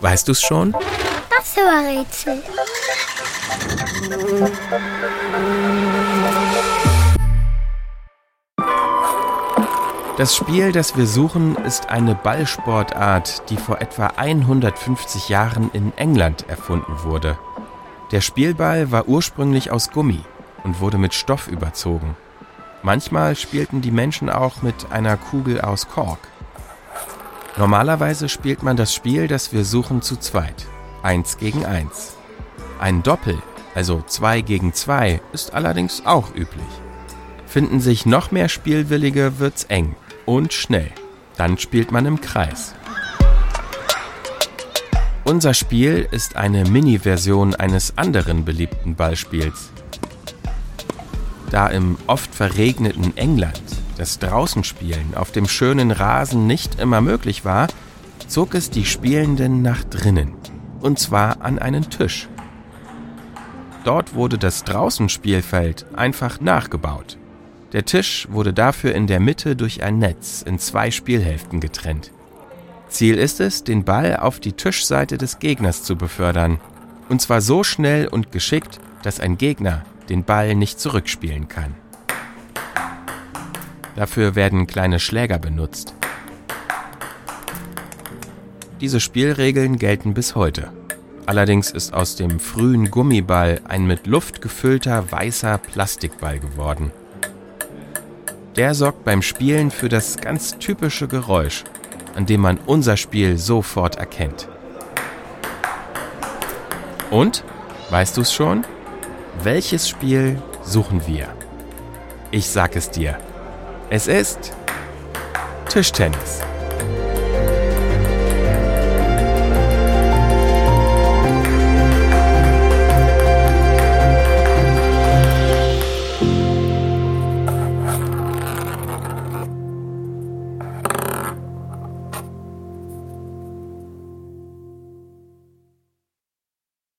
Weißt du's schon? Das war Rätsel. Das Spiel, das wir suchen, ist eine Ballsportart, die vor etwa 150 Jahren in England erfunden wurde. Der Spielball war ursprünglich aus Gummi und wurde mit Stoff überzogen. Manchmal spielten die Menschen auch mit einer Kugel aus Kork. Normalerweise spielt man das Spiel, das wir suchen, zu zweit. Eins gegen eins. Ein Doppel, also zwei gegen zwei, ist allerdings auch üblich. Finden sich noch mehr Spielwillige, wird's eng und schnell. Dann spielt man im Kreis. Unser Spiel ist eine Mini-Version eines anderen beliebten Ballspiels. Da im oft verregneten England das Draußenspielen auf dem schönen Rasen nicht immer möglich war, zog es die Spielenden nach drinnen, und zwar an einen Tisch. Dort wurde das Draußenspielfeld einfach nachgebaut. Der Tisch wurde dafür in der Mitte durch ein Netz in zwei Spielhälften getrennt. Ziel ist es, den Ball auf die Tischseite des Gegners zu befördern. Und zwar so schnell und geschickt, dass ein Gegner den Ball nicht zurückspielen kann. Dafür werden kleine Schläger benutzt. Diese Spielregeln gelten bis heute. Allerdings ist aus dem frühen Gummiball ein mit Luft gefüllter weißer Plastikball geworden. Der sorgt beim Spielen für das ganz typische Geräusch, an dem man unser Spiel sofort erkennt. Und, weißt du es schon? Welches Spiel suchen wir? Ich sag es dir. Es ist Tischtennis.